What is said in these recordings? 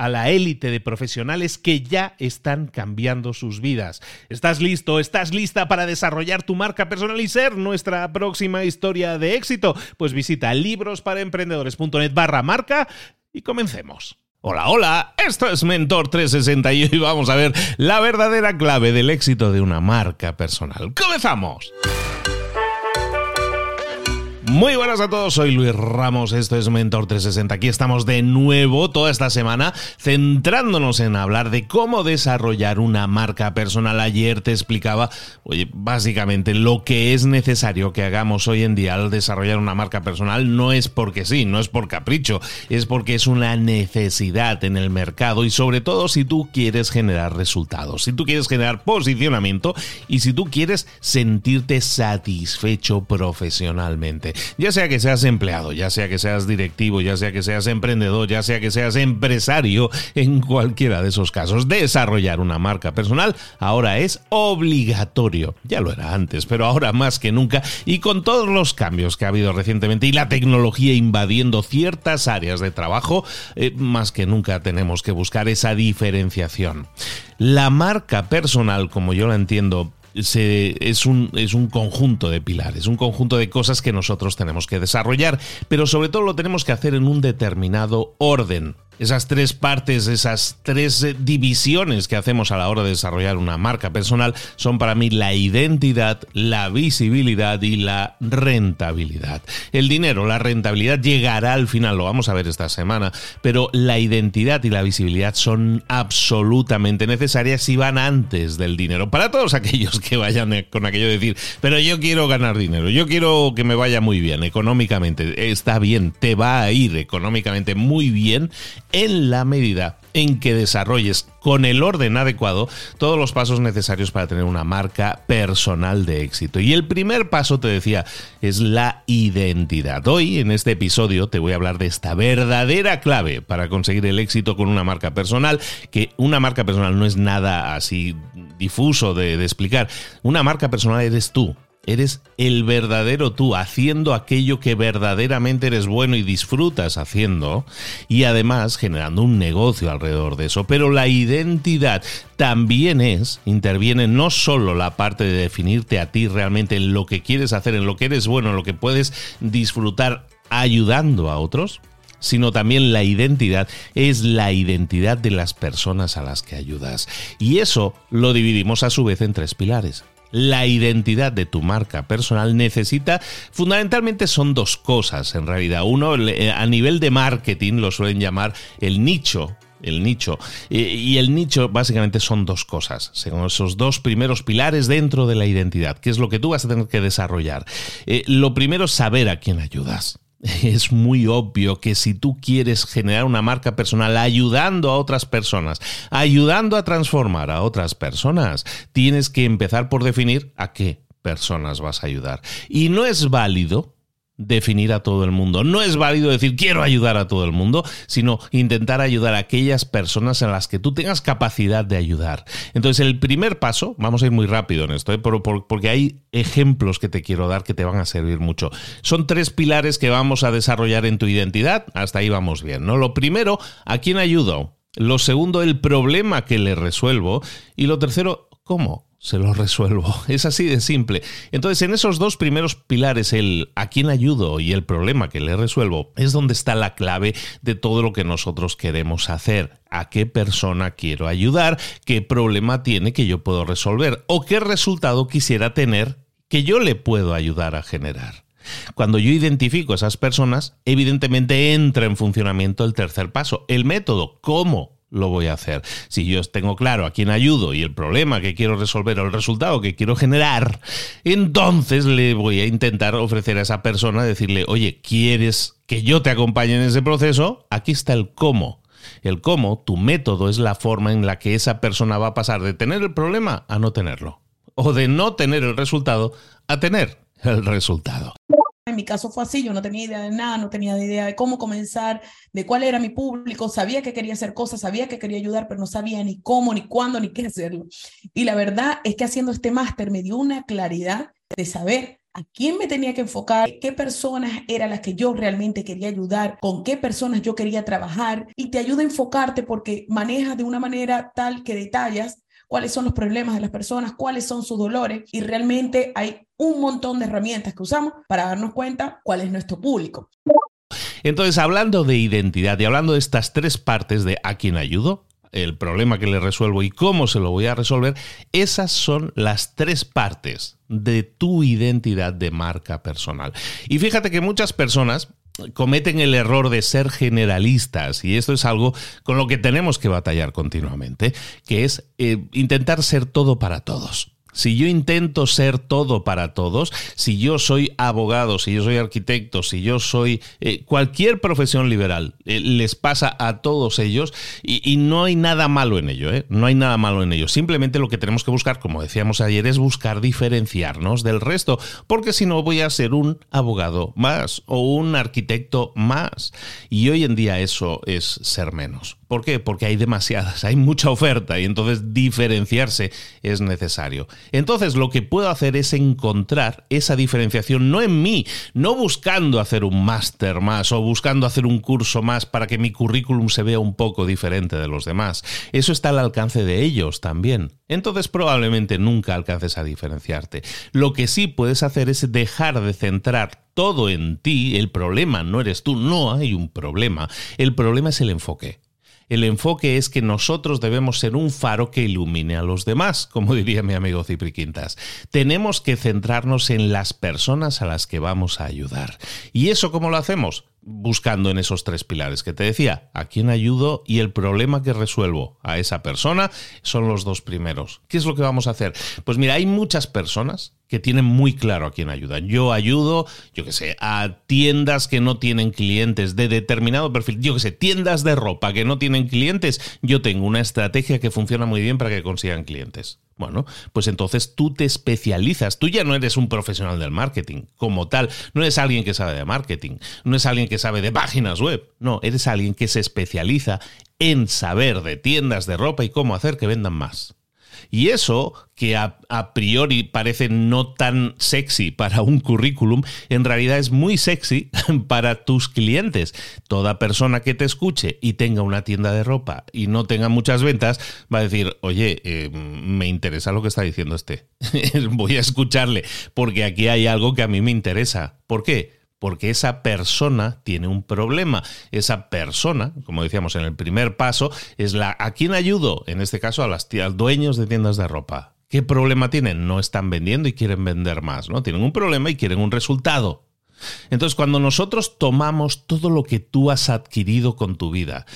a la élite de profesionales que ya están cambiando sus vidas. ¿Estás listo? ¿Estás lista para desarrollar tu marca personal y ser nuestra próxima historia de éxito? Pues visita librosparaemprendedores.net barra marca y comencemos. Hola, hola, esto es Mentor 360 y vamos a ver la verdadera clave del éxito de una marca personal. ¡Comenzamos! Muy buenas a todos, soy Luis Ramos, esto es Mentor 360. Aquí estamos de nuevo toda esta semana centrándonos en hablar de cómo desarrollar una marca personal. Ayer te explicaba, oye, básicamente lo que es necesario que hagamos hoy en día al desarrollar una marca personal no es porque sí, no es por capricho, es porque es una necesidad en el mercado y sobre todo si tú quieres generar resultados, si tú quieres generar posicionamiento y si tú quieres sentirte satisfecho profesionalmente ya sea que seas empleado, ya sea que seas directivo, ya sea que seas emprendedor, ya sea que seas empresario, en cualquiera de esos casos, desarrollar una marca personal ahora es obligatorio. Ya lo era antes, pero ahora más que nunca y con todos los cambios que ha habido recientemente y la tecnología invadiendo ciertas áreas de trabajo, eh, más que nunca tenemos que buscar esa diferenciación. La marca personal, como yo la entiendo, es, un, es un conjunto de pilares, un conjunto de cosas que nosotros tenemos que desarrollar, pero sobre todo lo tenemos que hacer en un determinado orden esas tres partes, esas tres eh, divisiones que hacemos a la hora de desarrollar una marca personal son para mí la identidad, la visibilidad y la rentabilidad. El dinero, la rentabilidad llegará al final, lo vamos a ver esta semana, pero la identidad y la visibilidad son absolutamente necesarias y van antes del dinero. Para todos aquellos que vayan eh, con aquello de decir, pero yo quiero ganar dinero, yo quiero que me vaya muy bien económicamente, está bien, te va a ir económicamente muy bien en la medida en que desarrolles con el orden adecuado todos los pasos necesarios para tener una marca personal de éxito. Y el primer paso, te decía, es la identidad. Hoy, en este episodio, te voy a hablar de esta verdadera clave para conseguir el éxito con una marca personal, que una marca personal no es nada así difuso de, explicar. Una marca personal eres tú. Eres el verdadero tú, haciendo aquello que verdaderamente eres bueno y disfrutas haciendo, y además generando un negocio alrededor de eso. Pero la identidad también es, interviene no solo la parte de definirte a ti realmente en lo que quieres hacer, en lo que eres bueno, en lo que puedes disfrutar ayudando a otros, sino también la identidad es la identidad de las personas a las que ayudas. Y eso lo dividimos a su vez en tres pilares la identidad de tu marca personal necesita, fundamentalmente son dos cosas en realidad. Uno, eh, a nivel de marketing lo suelen llamar el nicho el nicho. Y el nicho básicamente son dos cosas, son esos dos primeros pilares dentro de la identidad, que es lo que tú vas a tener que desarrollar. Eh, lo primero es saber a quién ayudas es muy obvio que si tú quieres generar una marca personal ayudando a otras personas, ayudando a transformar a otras personas, tienes que empezar por definir a qué personas vas a ayudar. Y no es válido definir a todo el mundo. No es válido decir quiero ayudar a todo el mundo, sino intentar ayudar a aquellas personas en las que tú tengas capacidad de ayudar. Entonces, el primer paso, vamos a ir muy rápido en esto, ¿eh? porque hay ejemplos que te quiero dar que te van a servir mucho. Son tres pilares que vamos a desarrollar en tu identidad. Hasta ahí vamos bien, ¿no? Lo primero, ¿a quién ayudo? Lo segundo, el problema que le resuelvo. Y lo tercero, ¿cómo? Se lo resuelvo. Es así de simple. Entonces, en esos dos primeros pilares, el a quién ayudo y el problema que le resuelvo, es donde está la clave de todo lo que nosotros queremos hacer. A qué persona quiero ayudar, qué problema tiene que yo puedo resolver o qué resultado quisiera tener que yo le puedo ayudar a generar. Cuando yo identifico a esas personas, evidentemente entra en funcionamiento el tercer paso, el método, cómo lo voy a hacer. Si yo tengo claro a quién ayudo y el problema que quiero resolver o el resultado que quiero generar, entonces le voy a intentar ofrecer a esa persona, decirle, oye, ¿quieres que yo te acompañe en ese proceso? Aquí está el cómo. El cómo, tu método es la forma en la que esa persona va a pasar de tener el problema a no tenerlo. O de no tener el resultado a tener el resultado. En mi caso fue así, yo no tenía idea de nada, no tenía idea de cómo comenzar, de cuál era mi público, sabía que quería hacer cosas, sabía que quería ayudar, pero no sabía ni cómo, ni cuándo, ni qué hacerlo. Y la verdad es que haciendo este máster me dio una claridad de saber a quién me tenía que enfocar, qué personas eran las que yo realmente quería ayudar, con qué personas yo quería trabajar y te ayuda a enfocarte porque manejas de una manera tal que detallas cuáles son los problemas de las personas, cuáles son sus dolores y realmente hay un montón de herramientas que usamos para darnos cuenta cuál es nuestro público. Entonces, hablando de identidad y hablando de estas tres partes de a quién ayudo, el problema que le resuelvo y cómo se lo voy a resolver, esas son las tres partes de tu identidad de marca personal. Y fíjate que muchas personas cometen el error de ser generalistas y esto es algo con lo que tenemos que batallar continuamente, que es eh, intentar ser todo para todos. Si yo intento ser todo para todos, si yo soy abogado, si yo soy arquitecto, si yo soy eh, cualquier profesión liberal, eh, les pasa a todos ellos y, no hay nada malo en ello, ¿eh? no hay nada malo en ello. Simplemente lo que tenemos que buscar, como decíamos ayer, es buscar diferenciarnos del resto, porque si no voy a ser un abogado más o un arquitecto más. Y hoy en día eso es ser menos. ¿Por qué? Porque hay demasiadas, hay mucha oferta y entonces diferenciarse es necesario. Entonces lo que puedo hacer es encontrar esa diferenciación no en mí, no buscando hacer un máster más o buscando hacer un curso más para que mi currículum se vea un poco diferente de los demás. Eso está al alcance de ellos también. Entonces probablemente nunca alcances a diferenciarte. Lo que sí puedes hacer es dejar de centrar todo en ti. El problema no eres tú, no hay un problema. El problema es el enfoque el enfoque es que nosotros debemos ser un faro que ilumine a los demás, como diría mi amigo Cipri Quintas. Tenemos que centrarnos en las personas a las que vamos a ayudar. ¿Y eso cómo lo hacemos? buscando en esos tres pilares que te decía, a quién ayudo y el problema que resuelvo a esa persona son los dos primeros. ¿Qué es lo que vamos a hacer? Pues mira, hay muchas personas que tienen muy claro a quién ayudan. Yo ayudo, yo que sé, a tiendas que no tienen clientes de determinado perfil. Yo que sé, tiendas de ropa que no tienen clientes. Yo tengo una estrategia que funciona muy bien para que consigan clientes. Bueno, pues entonces tú te especializas. Tú ya no eres un profesional del marketing como tal. No eres alguien que sabe de marketing. No es alguien que sabe de páginas web. No, eres alguien que se especializa en saber de tiendas de ropa y cómo hacer que vendan más. Y eso, que a, priori parece no tan sexy para un currículum, en realidad es muy sexy para tus clientes. Toda persona que te escuche y tenga una tienda de ropa y no tenga muchas ventas, va a decir, oye, eh, me interesa lo que está diciendo este. Voy a escucharle, porque aquí hay algo que a mí me interesa. ¿Por qué? Porque esa persona tiene un problema. Esa persona, como decíamos en el primer paso, es la a quién ayudo, en este caso a las dueños de tiendas de ropa. ¿Qué problema tienen? No están vendiendo y quieren vender más, ¿no? Tienen un problema y quieren un resultado. Entonces, cuando nosotros tomamos todo lo que tú has adquirido con tu vida,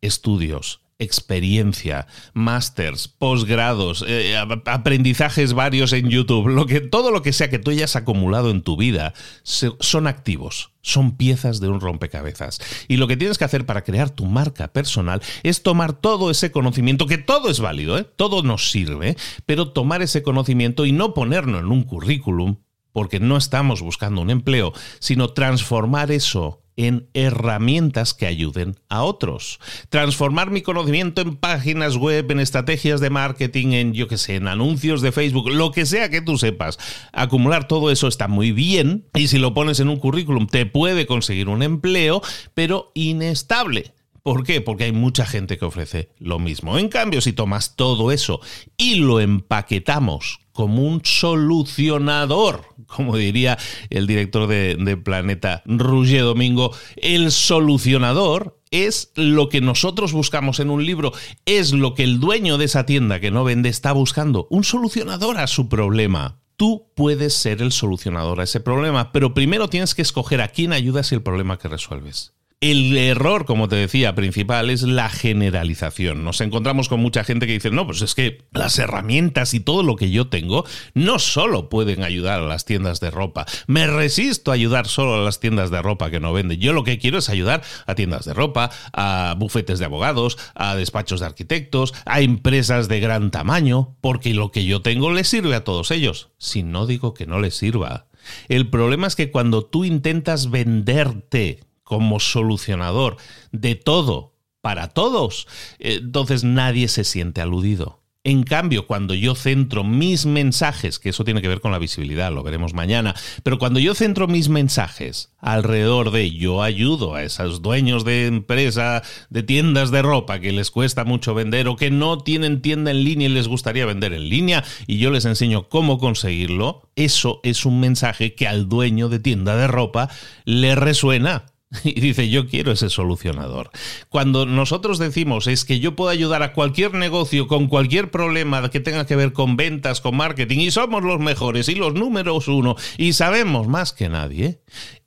estudios, experiencia, másters, posgrados, eh, aprendizajes varios en YouTube, lo que, todo lo que sea que tú hayas acumulado en tu vida, son activos, son piezas de un rompecabezas. Y lo que tienes que hacer para crear tu marca personal es tomar todo ese conocimiento, que todo es válido, ¿eh? todo nos sirve, pero tomar ese conocimiento y no ponerlo en un currículum, porque no estamos buscando un empleo, sino transformar eso en herramientas que ayuden a otros. Transformar mi conocimiento en páginas web, en estrategias de marketing, en yo que sé, en anuncios de Facebook, lo que sea que tú sepas. Acumular todo eso está muy bien y si lo pones en un currículum te puede conseguir un empleo, pero inestable. ¿Por qué? Porque hay mucha gente que ofrece lo mismo. En cambio, si tomas todo eso y lo empaquetamos como un solucionador, como diría el director de, Planeta, Roger Domingo, el solucionador es lo que nosotros buscamos en un libro, es lo que el dueño de esa tienda que no vende está buscando, un solucionador a su problema. Tú puedes ser el solucionador a ese problema, pero primero tienes que escoger a quién ayudas y el problema que resuelves. El error, como te decía, principal es la generalización. Nos encontramos con mucha gente que dice, no, pues es que las herramientas y todo lo que yo tengo no solo pueden ayudar a las tiendas de ropa. Me resisto a ayudar solo a las tiendas de ropa que no venden. Yo lo que quiero es ayudar a tiendas de ropa, a bufetes de abogados, a despachos de arquitectos, a empresas de gran tamaño, porque lo que yo tengo les sirve a todos ellos. Si no digo que no les sirva. El problema es que cuando tú intentas venderte como solucionador de todo para todos, entonces nadie se siente aludido. En cambio, cuando yo centro mis mensajes, que eso tiene que ver con la visibilidad, lo veremos mañana, pero cuando yo centro mis mensajes alrededor de yo ayudo a esos dueños de empresa, de tiendas de ropa que les cuesta mucho vender o que no tienen tienda en línea y les gustaría vender en línea y yo les enseño cómo conseguirlo, eso es un mensaje que al dueño de tienda de ropa le resuena Y dice, yo quiero ese solucionador. Cuando nosotros decimos es que yo puedo ayudar a cualquier negocio con cualquier problema que tenga que ver con ventas, con marketing, y somos los mejores y los números uno, y sabemos más que nadie,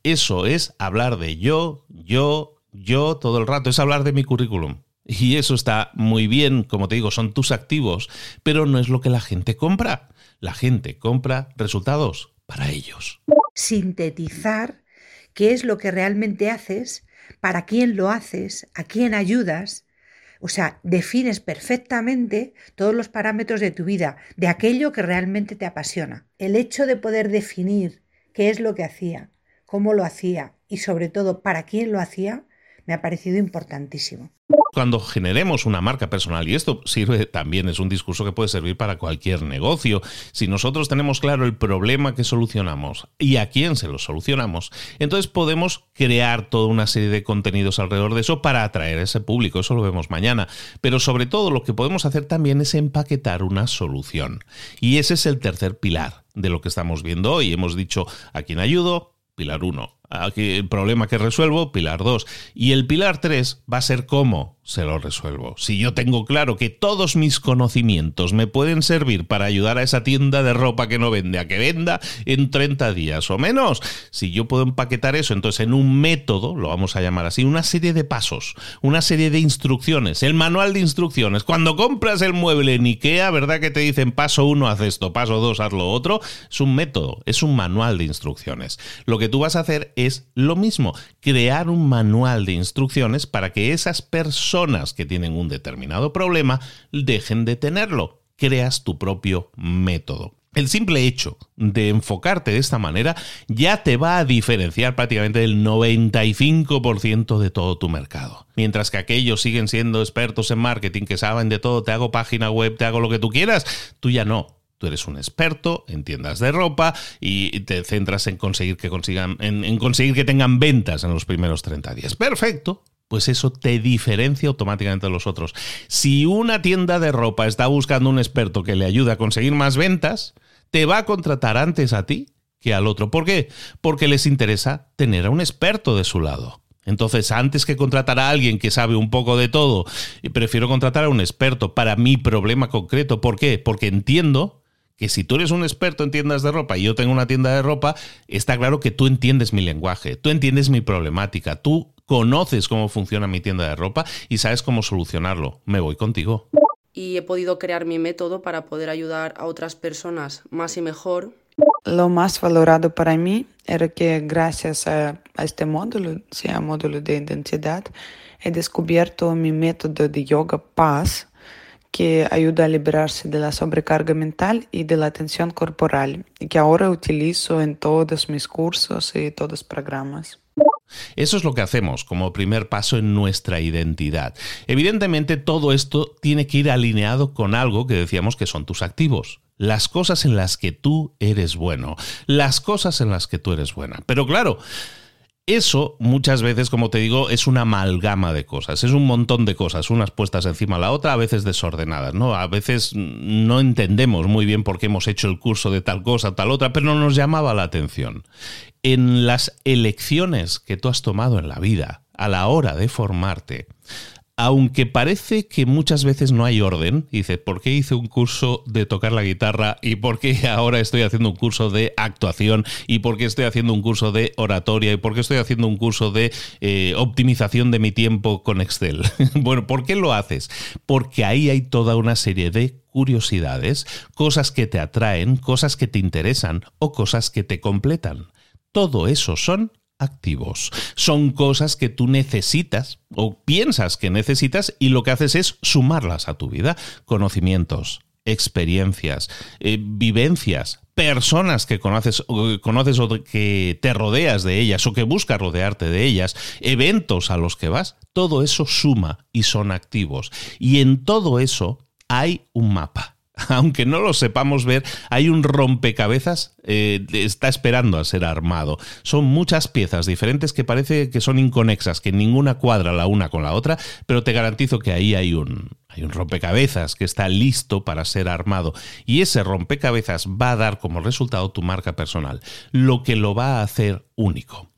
eso es hablar de yo, yo, yo todo el rato, es hablar de mi currículum. Y eso está muy bien, como te digo, son tus activos, pero no es lo que la gente compra. La gente compra resultados para ellos. Sintetizar qué es lo que realmente haces, para quién lo haces, a quién ayudas. O sea, defines perfectamente todos los parámetros de tu vida, de aquello que realmente te apasiona. El hecho de poder definir qué es lo que hacía, cómo lo hacía y sobre todo para quién lo hacía, me ha parecido importantísimo. Cuando generemos una marca personal, y esto sirve también, es un discurso que puede servir para cualquier negocio, si nosotros tenemos claro el problema que solucionamos y a quién se lo solucionamos, entonces podemos crear toda una serie de contenidos alrededor de eso para atraer a ese público, eso lo vemos mañana. Pero sobre todo lo que podemos hacer también es empaquetar una solución. Y ese es el tercer pilar de lo que estamos viendo hoy. Hemos dicho a quién ayudo, pilar 1. Aquí el problema que resuelvo, pilar 2. Y el pilar 3 va a ser cómo se lo resuelvo. Si yo tengo claro que todos mis conocimientos me pueden servir para ayudar a esa tienda de ropa que no vende a que venda en 30 días o menos, si yo puedo empaquetar eso entonces en un método, lo vamos a llamar así, una serie de pasos, una serie de instrucciones, el manual de instrucciones. Cuando compras el mueble en Ikea, ¿verdad que te dicen paso 1 haz esto, paso 2 haz lo otro? Es un método, es un manual de instrucciones. Lo que tú vas a hacer es lo mismo, crear un manual de instrucciones para que esas personas que tienen un determinado problema dejen de tenerlo. Creas tu propio método. El simple hecho de enfocarte de esta manera ya te va a diferenciar prácticamente del 95% de todo tu mercado. Mientras que aquellos siguen siendo expertos en marketing, que saben de todo, te hago página web, te hago lo que tú quieras, tú ya no. Eres un experto en tiendas de ropa y te centras en conseguir que consigan, en conseguir que tengan ventas en los primeros 30 días. Perfecto, pues eso te diferencia automáticamente de los otros. Si una tienda de ropa está buscando un experto que le ayude a conseguir más ventas, te va a contratar antes a ti que al otro. ¿Por qué? Porque les interesa tener a un experto de su lado. Entonces, antes que contratar a alguien que sabe un poco de todo, prefiero contratar a un experto para mi problema concreto. ¿Por qué? Porque entiendo que si tú eres un experto en tiendas de ropa y yo tengo una tienda de ropa, está claro que tú entiendes mi lenguaje, tú entiendes mi problemática, tú conoces cómo funciona mi tienda de ropa y sabes cómo solucionarlo. Me voy contigo. Y he podido crear mi método para poder ayudar a otras personas más y mejor. Lo más valorado para mí era que gracias a, este módulo, sea módulo de identidad, he descubierto mi método de yoga paz que ayuda a liberarse de la sobrecarga mental y de la tensión corporal y que ahora utilizo en todos mis cursos y todos los programas. Eso es lo que hacemos como primer paso en nuestra identidad. Evidentemente todo esto tiene que ir alineado con algo que decíamos que son tus activos. Las cosas en las que tú eres bueno. Las cosas en las que tú eres buena. Pero claro, eso muchas veces, como te digo, es una amalgama de cosas, es un montón de cosas, unas puestas encima de la otra, a veces desordenadas, ¿no? A veces no entendemos muy bien por qué hemos hecho el curso de tal cosa, tal otra, pero no nos llamaba la atención. En las elecciones que tú has tomado en la vida, a la hora de formarte, aunque parece que muchas veces no hay orden, dice, ¿por qué hice un curso de tocar la guitarra y por qué ahora estoy haciendo un curso de actuación y por qué estoy haciendo un curso de oratoria y por qué estoy haciendo un curso de eh, optimización de mi tiempo con Excel? bueno, ¿por qué lo haces? Porque ahí hay toda una serie de curiosidades, cosas que te atraen, cosas que te interesan o cosas que te completan. Todo eso son activos. Son cosas que tú necesitas o piensas que necesitas y lo que haces es sumarlas a tu vida. Conocimientos, experiencias, eh, vivencias, personas que conoces, conoces o que te rodeas de ellas o que buscas rodearte de ellas, eventos a los que vas, todo eso suma y son activos. Y en todo eso hay un mapa aunque no lo sepamos ver, hay un rompecabezas, eh, está esperando a ser armado. Son muchas piezas diferentes que parece que son inconexas, que ninguna cuadra la una con la otra, pero te garantizo que ahí hay un, hay un rompecabezas que está listo para ser armado. Y ese rompecabezas va a dar como resultado tu marca personal, lo que lo va a hacer único.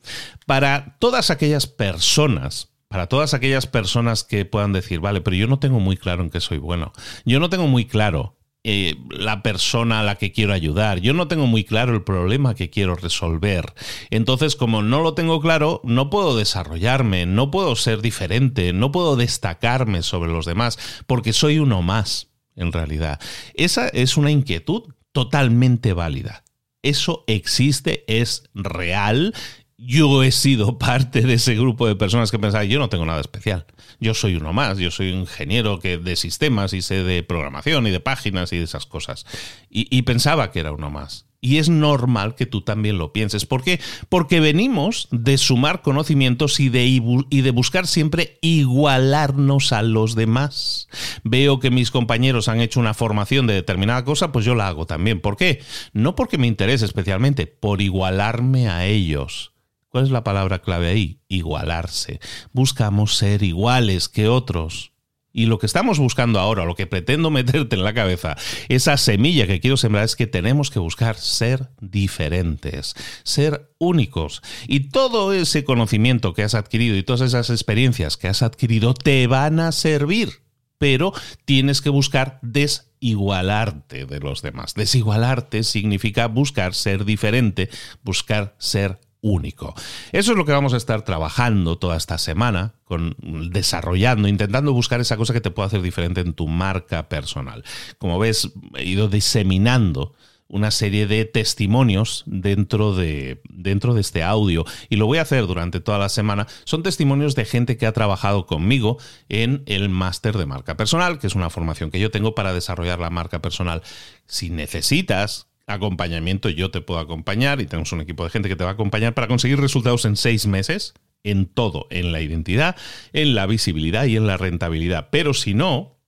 Para todas aquellas personas para todas aquellas personas que puedan decir, vale, pero yo no tengo muy claro en qué soy bueno. Yo no tengo muy claro eh, la persona a la que quiero ayudar. Yo no tengo muy claro el problema que quiero resolver. Entonces, como no lo tengo claro, no puedo desarrollarme, no puedo ser diferente, no puedo destacarme sobre los demás, porque soy uno más, en realidad. Esa es una inquietud totalmente válida. Eso existe, es real yo he sido parte de ese grupo de personas que pensaban, yo no tengo nada especial. Yo soy uno más, yo soy un ingeniero que de sistemas y sé de programación y de páginas y de esas cosas. Y, pensaba que era uno más. Y es normal que tú también lo pienses. ¿Por qué? Porque venimos de sumar conocimientos y de, y de buscar siempre igualarnos a los demás. Veo que mis compañeros han hecho una formación de determinada cosa, pues yo la hago también. ¿Por qué? No porque me interese especialmente, por igualarme a ellos. ¿Cuál es la palabra clave ahí? Igualarse. Buscamos ser iguales que otros. Y lo que estamos buscando ahora, lo que pretendo meterte en la cabeza, esa semilla que quiero sembrar es que tenemos que buscar ser diferentes, ser únicos. Y todo ese conocimiento que has adquirido y todas esas experiencias que has adquirido te van a servir, pero tienes que buscar desigualarte de los demás. Desigualarte significa buscar ser diferente, buscar ser único. Eso es lo que vamos a estar trabajando toda esta semana, desarrollando, intentando buscar esa cosa que te pueda hacer diferente en tu marca personal. Como ves, he ido diseminando una serie de testimonios dentro de, dentro de este audio y lo voy a hacer durante toda la semana. Son testimonios de gente que ha trabajado conmigo en el máster de marca personal, que es una formación que yo tengo para desarrollar la marca personal. Si necesitas acompañamiento, yo te puedo acompañar y tenemos un equipo de gente que te va a acompañar para conseguir resultados en seis meses, en todo, en la identidad, en la visibilidad y en la rentabilidad. Pero si no,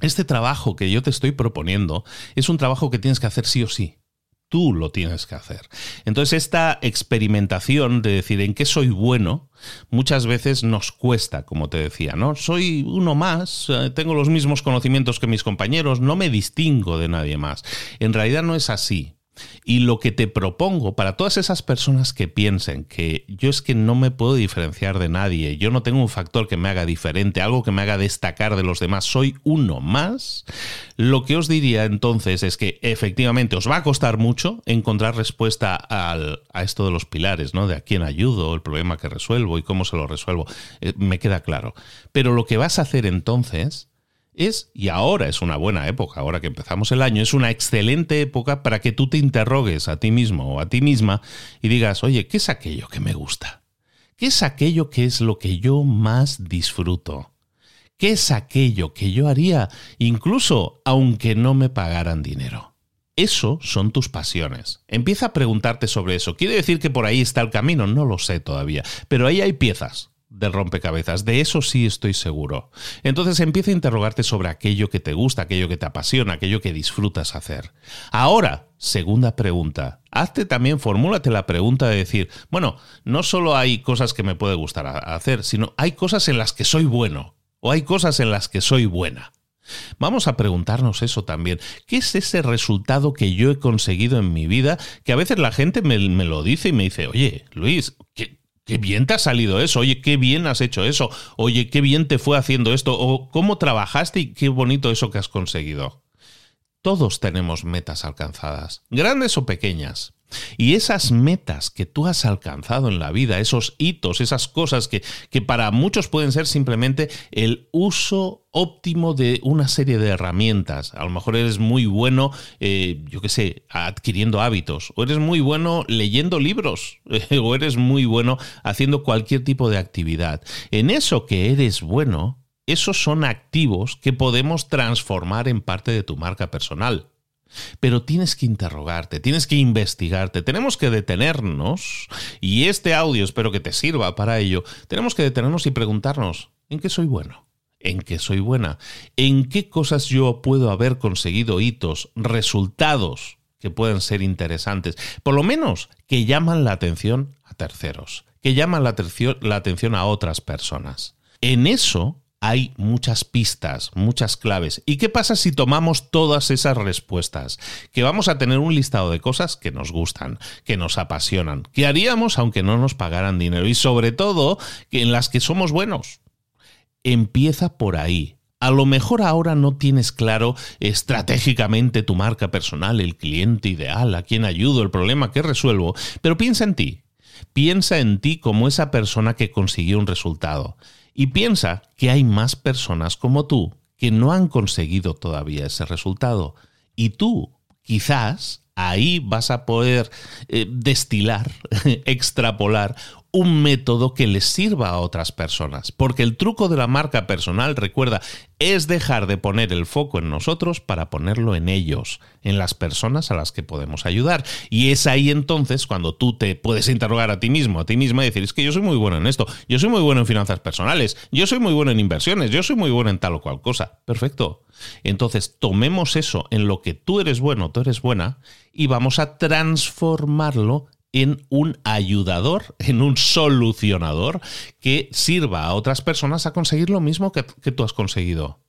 este trabajo que yo te estoy proponiendo es un trabajo que tienes que hacer sí o sí tú lo tienes que hacer. Entonces esta experimentación de decir en qué soy bueno, muchas veces nos cuesta, como te decía, ¿no? Soy uno más, eh, tengo los mismos conocimientos que mis compañeros, no me distingo de nadie más. En realidad no es así. Y lo que te propongo para todas esas personas que piensen que yo es que no me puedo diferenciar de nadie, yo no tengo un factor que me haga diferente, algo que me haga destacar de los demás, soy uno más, lo que os diría entonces es que efectivamente os va a costar mucho encontrar respuesta a esto de los pilares, ¿no? De a quién ayudo, el problema que resuelvo y cómo se lo resuelvo. Eh, me queda claro. Pero lo que vas a hacer entonces es, y ahora es una buena época, ahora que empezamos el año, es una excelente época para que tú te interrogues a ti mismo o a ti misma y digas, oye, ¿qué es aquello que me gusta? ¿Qué es aquello que es lo que yo más disfruto? ¿Qué es aquello que yo haría incluso aunque no me pagaran dinero? Eso son tus pasiones. Empieza a preguntarte sobre eso. ¿Quiere decir que por ahí está el camino? No lo sé todavía. Pero ahí hay piezas del rompecabezas. De eso sí estoy seguro. Entonces empieza a interrogarte sobre aquello que te gusta, aquello que te apasiona, aquello que disfrutas hacer. Ahora, segunda pregunta. Hazte también, formúlate la pregunta de decir, bueno, no solo hay cosas que me puede gustar hacer, sino hay cosas en las que soy bueno o hay cosas en las que soy buena. Vamos a preguntarnos eso también. ¿Qué es ese resultado que yo he conseguido en mi vida? Que a veces la gente me, me lo dice y me dice, oye, Luis, ¿qué, Qué bien te ha salido eso, oye, qué bien has hecho eso, oye, qué bien te fue haciendo esto, o cómo trabajaste y qué bonito eso que has conseguido. Todos tenemos metas alcanzadas, grandes o pequeñas. Y esas metas que tú has alcanzado en la vida, esos hitos, esas cosas que, que, para muchos pueden ser simplemente el uso óptimo de una serie de herramientas. A lo mejor eres muy bueno, eh, yo qué sé, adquiriendo hábitos, o eres muy bueno leyendo libros, o eres muy bueno haciendo cualquier tipo de actividad. En eso que eres bueno, esos son activos que podemos transformar en parte de tu marca personal. Pero tienes que interrogarte, tienes que investigarte, tenemos que detenernos, y este audio espero que te sirva para ello, tenemos que detenernos y preguntarnos, ¿en qué soy bueno? ¿En qué soy buena? ¿En qué cosas yo puedo haber conseguido hitos, resultados que pueden ser interesantes? Por lo menos que llaman la atención a terceros, que llaman la, la atención a otras personas. En eso hay muchas pistas, muchas claves. ¿Y qué pasa si tomamos todas esas respuestas? Que vamos a tener un listado de cosas que nos gustan, que nos apasionan, que haríamos aunque no nos pagaran dinero y sobre todo que en las que somos buenos. Empieza por ahí. A lo mejor ahora no tienes claro estratégicamente tu marca personal, el cliente ideal, a quién ayudo, el problema que resuelvo, pero piensa en ti. Piensa en ti como esa persona que consiguió un resultado. Y piensa que hay más personas como tú que no han conseguido todavía ese resultado. Y tú, quizás, ahí vas a poder eh, destilar, extrapolar un método que les sirva a otras personas. Porque el truco de la marca personal, recuerda, es dejar de poner el foco en nosotros para ponerlo en ellos, en las personas a las que podemos ayudar. Y es ahí entonces cuando tú te puedes interrogar a ti mismo, a ti misma y decir, es que yo soy muy bueno en esto, yo soy muy bueno en finanzas personales, yo soy muy bueno en inversiones, yo soy muy bueno en tal o cual cosa. Perfecto. Entonces, tomemos eso en lo que tú eres bueno, tú eres buena, y vamos a transformarlo en un ayudador, en un solucionador que sirva a otras personas a conseguir lo mismo que, tú has conseguido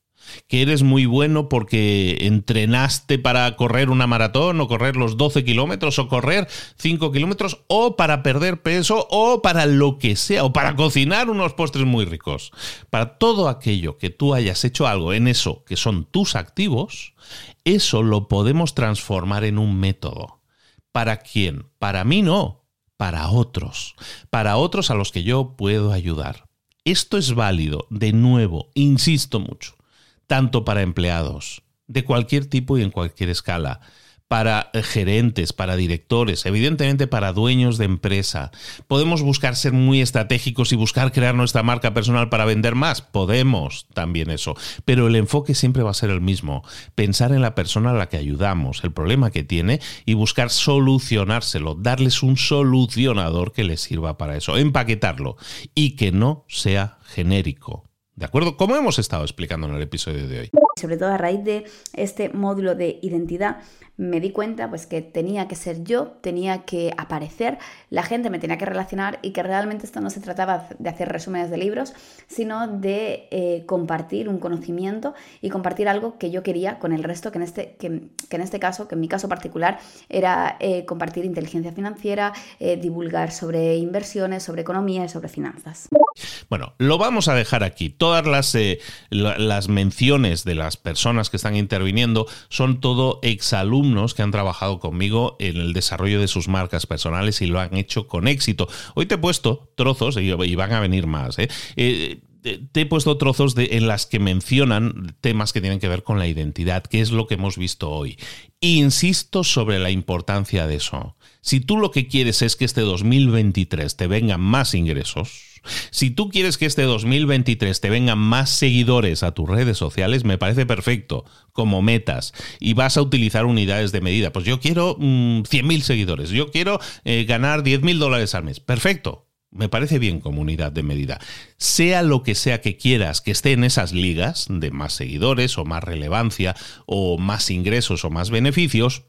que eres muy bueno porque entrenaste para correr una maratón o correr los 12 kilómetros o correr 5 kilómetros o para perder peso o para lo que sea o para cocinar unos postres muy ricos. Para todo aquello que tú hayas hecho algo en eso que son tus activos, eso lo podemos transformar en un método. ¿Para quién? Para mí no, para otros, para otros a los que yo puedo ayudar. Esto es válido, de nuevo, insisto mucho, tanto para empleados, de cualquier tipo y en cualquier escala, para gerentes, para directores, evidentemente para dueños de empresa. Podemos buscar ser muy estratégicos y buscar crear nuestra marca personal para vender más. Podemos también eso. Pero el enfoque siempre va a ser el mismo. Pensar en la persona a la que ayudamos, el problema que tiene y buscar solucionárselo, darles un solucionador que les sirva para eso, empaquetarlo y que no sea genérico. ¿De acuerdo? Como hemos estado explicando en el episodio de hoy. Sobre todo a raíz de este módulo de identidad, me di cuenta pues que tenía que ser yo, tenía que aparecer, la gente me tenía que relacionar y que realmente esto no se trataba de hacer resúmenes de libros, sino de eh, compartir un conocimiento y compartir algo que yo quería con el resto, que en este, que, en este caso, que en mi caso particular, era eh, compartir inteligencia financiera, eh, divulgar sobre inversiones, sobre economía y sobre finanzas. Bueno, lo vamos a dejar aquí. Todas las, las menciones de las personas que están interviniendo son todo exalumnos que han trabajado conmigo en el desarrollo de sus marcas personales y lo han hecho con éxito. Hoy te he puesto trozos, y van a venir más, ¿eh? Eh, te he puesto trozos en las que mencionan temas que tienen que ver con la identidad, que es lo que hemos visto hoy. Insisto sobre la importancia de eso. Si tú lo que quieres es que este 2023 te vengan más ingresos, si tú quieres que este 2023 te vengan más seguidores a tus redes sociales, me parece perfecto como metas y vas a utilizar unidades de medida. Pues yo quiero mm, 100.000 seguidores, yo quiero eh, ganar 10.000 dólares al mes. Perfecto. Me parece bien como unidad de medida. Sea lo que sea que quieras que esté en esas ligas de más seguidores o más relevancia o más ingresos o más beneficios,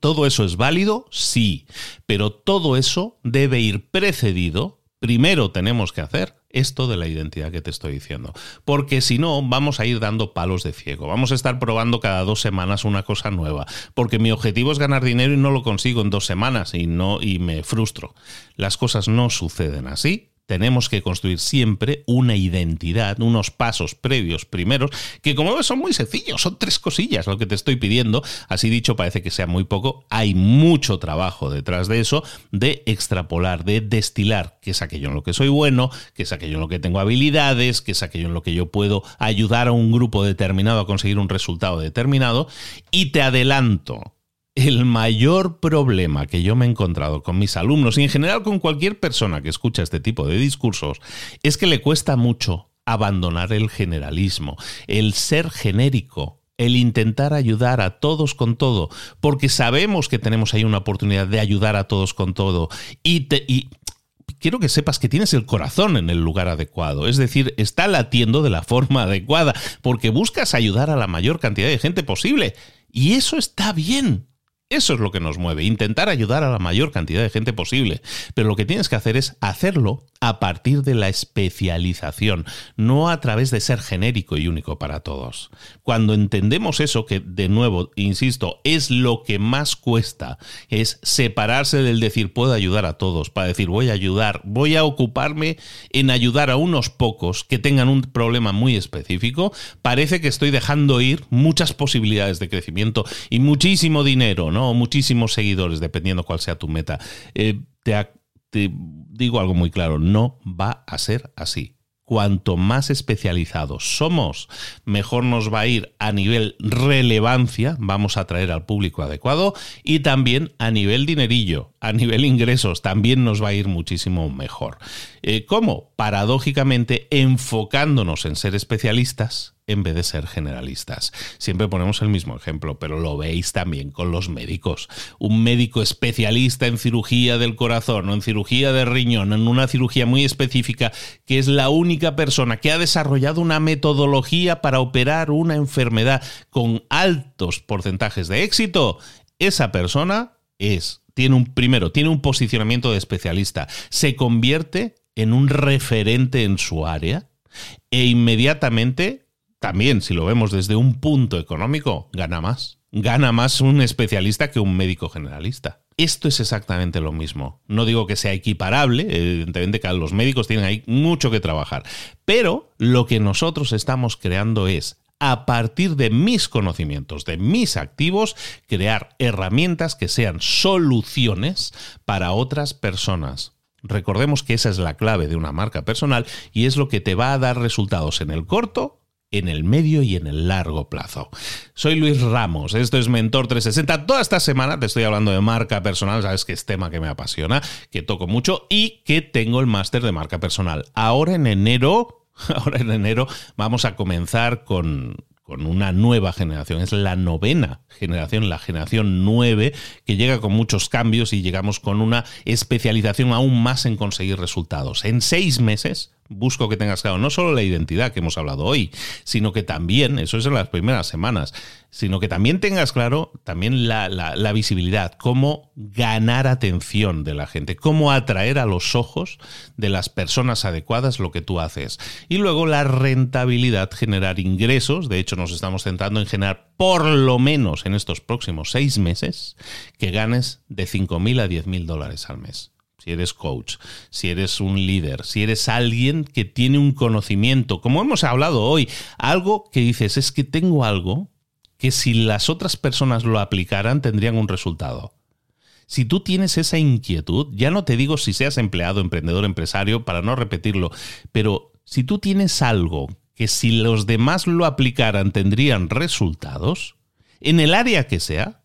¿todo eso es válido? Sí, pero todo eso debe ir precedido primero tenemos que hacer esto de la identidad que te estoy diciendo. Porque si no, vamos a ir dando palos de ciego. Vamos a estar probando cada dos semanas una cosa nueva. Porque mi objetivo es ganar dinero y no lo consigo en dos semanas y no, y me frustro. Las cosas no suceden así tenemos que construir siempre una identidad, unos pasos previos primeros, que como ves son muy sencillos, son tres cosillas lo que te estoy pidiendo. Así dicho, parece que sea muy poco. Hay mucho trabajo detrás de eso, de extrapolar, de destilar, que es aquello en lo que soy bueno, que es aquello en lo que tengo habilidades, que es aquello en lo que yo puedo ayudar a un grupo determinado a conseguir un resultado determinado. Y te adelanto, el mayor problema que yo me he encontrado con mis alumnos y en general con cualquier persona que escucha este tipo de discursos es que le cuesta mucho abandonar el generalismo, el ser genérico, el intentar ayudar a todos con todo, porque sabemos que tenemos ahí una oportunidad de ayudar a todos con todo y, y quiero que sepas que tienes el corazón en el lugar adecuado, es decir, está latiendo de la forma adecuada, porque buscas ayudar a la mayor cantidad de gente posible. Y eso está bien. Eso es lo que nos mueve, intentar ayudar a la mayor cantidad de gente posible. Pero lo que tienes que hacer es hacerlo a partir de la especialización, no a través de ser genérico y único para todos. Cuando entendemos eso, que de nuevo, insisto, es lo que más cuesta, es separarse del decir puedo ayudar a todos, para decir voy a ayudar, voy a ocuparme en ayudar a unos pocos que tengan un problema muy específico, parece que estoy dejando ir muchas posibilidades de crecimiento y muchísimo dinero, ¿no? muchísimos seguidores, dependiendo cuál sea tu meta. Eh, digo algo muy claro, no va a ser así cuanto más especializados somos, mejor nos va a ir a nivel relevancia, vamos a atraer al público adecuado y también a nivel dinerillo, a nivel ingresos, también nos va a ir muchísimo mejor. Eh, ¿Cómo? Paradójicamente enfocándonos en ser especialistas en vez de ser generalistas. Siempre ponemos el mismo ejemplo, pero lo veis también con los médicos. Un médico especialista en cirugía del corazón o en cirugía de riñón, en una cirugía muy específica, que es la única persona que ha desarrollado una metodología para operar una enfermedad con altos porcentajes de éxito, esa persona es tiene un primero, tiene un posicionamiento de especialista, se convierte en un referente en su área e inmediatamente también, si lo vemos desde un punto económico, gana más. Gana más un especialista que un médico generalista. Esto es exactamente lo mismo. No digo que sea equiparable, evidentemente que los médicos tienen ahí mucho que trabajar, pero lo que nosotros estamos creando es a partir de mis conocimientos, de mis activos, crear herramientas que sean soluciones para otras personas. Recordemos que esa es la clave de una marca personal y es lo que te va a dar resultados en el corto en el medio y en el largo plazo. Soy Luis Ramos, esto es Mentor 360. Toda esta semana te estoy hablando de marca personal, sabes que es tema que me apasiona, que toco mucho y que tengo el máster de marca personal. Ahora en enero, ahora en enero vamos a comenzar con, con una nueva generación. Es la novena generación, la generación 9, que llega con muchos cambios y llegamos con una especialización aún más en conseguir resultados. En seis meses busco que tengas claro no solo la identidad que hemos hablado hoy, sino que también, eso es en las primeras semanas, sino que también tengas claro también la, visibilidad, cómo ganar atención de la gente, cómo atraer a los ojos de las personas adecuadas lo que tú haces. Y luego la rentabilidad, generar ingresos, de hecho nos estamos centrando en generar por lo menos en estos próximos seis meses que ganes de 5.000 a 10.000 dólares al mes si eres coach, si eres un líder, si eres alguien que tiene un conocimiento, como hemos hablado hoy, algo que dices, es que tengo algo que si las otras personas lo aplicaran tendrían un resultado. Si tú tienes esa inquietud, ya no te digo si seas empleado, emprendedor, empresario, para no repetirlo, pero si tú tienes algo que si los demás lo aplicaran tendrían resultados, en el área que sea,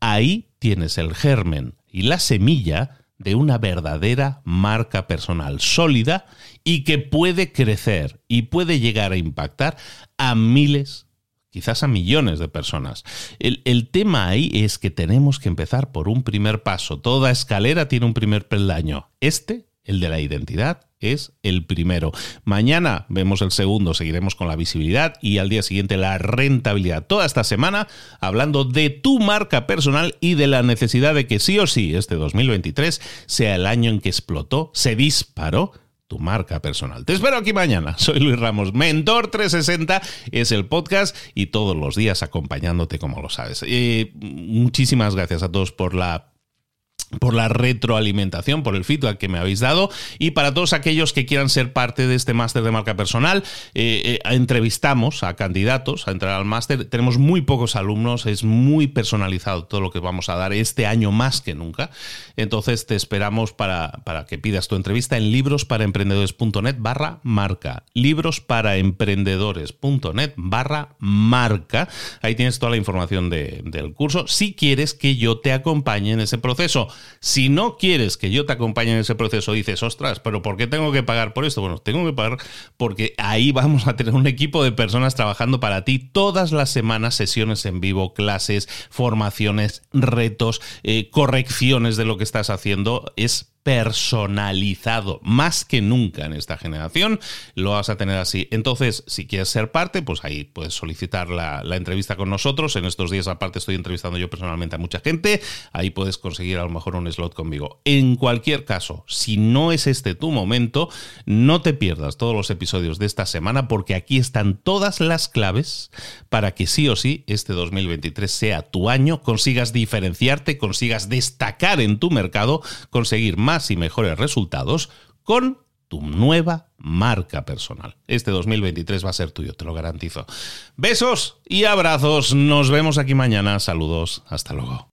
ahí tienes el germen y la semilla de una verdadera marca personal sólida y que puede crecer y puede llegar a impactar a miles, quizás a millones de personas. El, el, tema ahí es que tenemos que empezar por un primer paso. Toda escalera tiene un primer peldaño. Este, el de la identidad, es el primero. Mañana vemos el segundo, seguiremos con la visibilidad y al día siguiente la rentabilidad. Toda esta semana hablando de tu marca personal y de la necesidad de que sí o sí este 2023 sea el año en que explotó, se disparó tu marca personal. Te espero aquí mañana. Soy Luis Ramos, Mentor 360 es el podcast y todos los días acompañándote como lo sabes. Eh, muchísimas gracias a todos por la por la retroalimentación, por el feedback que me habéis dado y para todos aquellos que quieran ser parte de este máster de marca personal, eh, eh, entrevistamos a candidatos a entrar al máster. Tenemos muy pocos alumnos, es muy personalizado todo lo que vamos a dar este año más que nunca. Entonces te esperamos para, para que pidas tu entrevista en librosparaemprendedores.net barra marca. Librosparaemprendedores.net barra marca. Ahí tienes toda la información del curso. Si quieres que yo te acompañe en ese proceso, si no quieres que yo te acompañe en ese proceso, dices, ostras, pero ¿por qué tengo que pagar por esto? Bueno, tengo que pagar porque ahí vamos a tener un equipo de personas trabajando para ti todas las semanas, sesiones en vivo, clases, formaciones, retos, eh, correcciones de lo que estás haciendo. Es personalizado, más que nunca en esta generación, lo vas a tener así. Entonces, si quieres ser parte, pues ahí puedes solicitar la, entrevista con nosotros. En estos días aparte estoy entrevistando yo personalmente a mucha gente, ahí puedes conseguir a lo mejor un slot conmigo. En cualquier caso, si no es este tu momento, no te pierdas todos los episodios de esta semana porque aquí están todas las claves para que sí o sí este 2023 sea tu año, consigas diferenciarte, consigas destacar en tu mercado, conseguir más y mejores resultados con tu nueva marca personal. Este 2023 va a ser tuyo, te lo garantizo. Besos y abrazos. Nos vemos aquí mañana. Saludos. Hasta luego.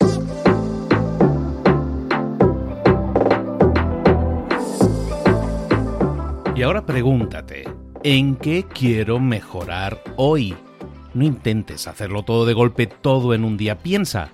Y ahora pregúntate, ¿en qué quiero mejorar hoy? No intentes hacerlo todo de golpe, todo en un día. Piensa.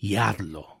y hazlo.